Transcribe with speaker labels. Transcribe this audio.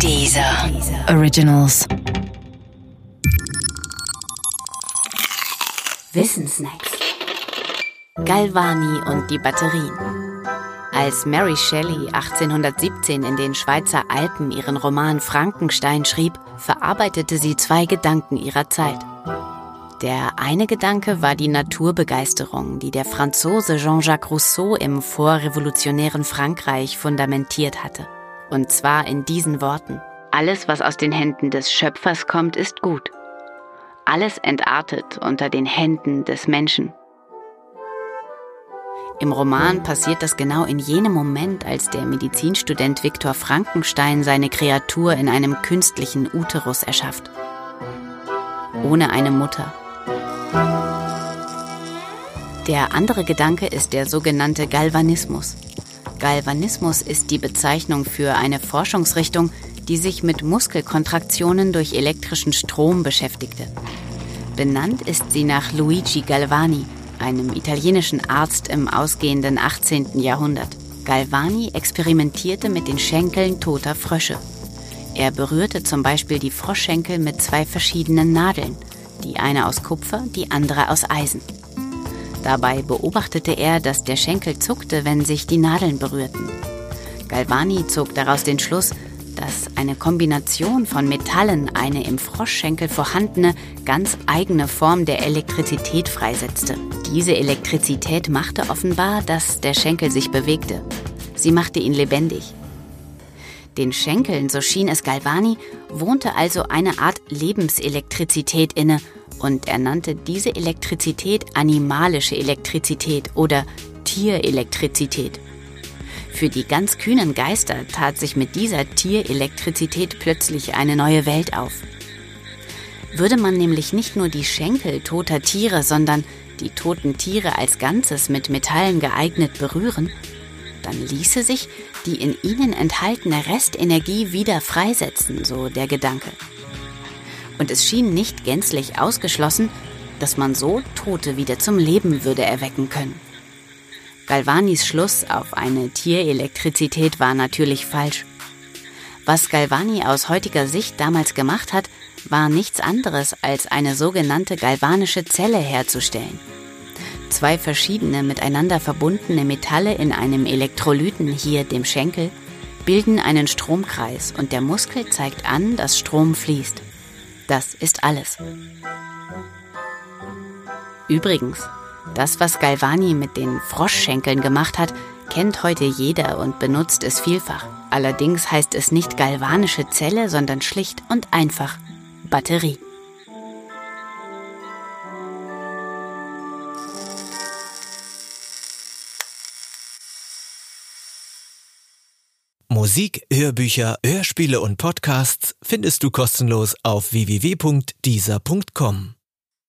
Speaker 1: Dieser Originals.
Speaker 2: Wissensnacks. Galvani und die Batterien. Als Mary Shelley 1817 in den Schweizer Alpen ihren Roman Frankenstein schrieb, verarbeitete sie zwei Gedanken ihrer Zeit. Der eine Gedanke war die Naturbegeisterung, die der Franzose Jean-Jacques Rousseau im vorrevolutionären Frankreich fundamentiert hatte. Und zwar in diesen Worten. Alles, was aus den Händen des Schöpfers kommt, ist gut. Alles entartet unter den Händen des Menschen. Im Roman passiert das genau in jenem Moment, als der Medizinstudent Viktor Frankenstein seine Kreatur in einem künstlichen Uterus erschafft. Ohne eine Mutter. Der andere Gedanke ist der sogenannte Galvanismus. Galvanismus ist die Bezeichnung für eine Forschungsrichtung, die sich mit Muskelkontraktionen durch elektrischen Strom beschäftigte. Benannt ist sie nach Luigi Galvani, einem italienischen Arzt im ausgehenden 18. Jahrhundert. Galvani experimentierte mit den Schenkeln toter Frösche. Er berührte zum Beispiel die Froschschenkel mit zwei verschiedenen Nadeln, die eine aus Kupfer, die andere aus Eisen. Dabei beobachtete er, dass der Schenkel zuckte, wenn sich die Nadeln berührten. Galvani zog daraus den Schluss, dass eine Kombination von Metallen eine im Froschschenkel vorhandene, ganz eigene Form der Elektrizität freisetzte. Diese Elektrizität machte offenbar, dass der Schenkel sich bewegte. Sie machte ihn lebendig. Den Schenkeln, so schien es Galvani, wohnte also eine Art Lebenselektrizität inne und er nannte diese Elektrizität animalische Elektrizität oder Tierelektrizität. Für die ganz kühnen Geister tat sich mit dieser Tierelektrizität plötzlich eine neue Welt auf. Würde man nämlich nicht nur die Schenkel toter Tiere, sondern die toten Tiere als Ganzes mit Metallen geeignet berühren, dann ließe sich die in ihnen enthaltene Restenergie wieder freisetzen, so der Gedanke und es schien nicht gänzlich ausgeschlossen, dass man so Tote wieder zum Leben würde erwecken können. Galvanis Schluss auf eine Tierelektrizität war natürlich falsch. Was Galvani aus heutiger Sicht damals gemacht hat, war nichts anderes als eine sogenannte galvanische Zelle herzustellen. Zwei verschiedene miteinander verbundene Metalle in einem Elektrolyten, hier dem Schenkel, bilden einen Stromkreis und der Muskel zeigt an, dass Strom fließt. Das ist alles. Übrigens, das, was Galvani mit den Froschschenkeln gemacht hat, kennt heute jeder und benutzt es vielfach. Allerdings heißt es nicht galvanische Zelle, sondern schlicht und einfach Batterie.
Speaker 3: Musik, Hörbücher, Hörspiele und Podcasts findest du kostenlos auf www.dieser.com.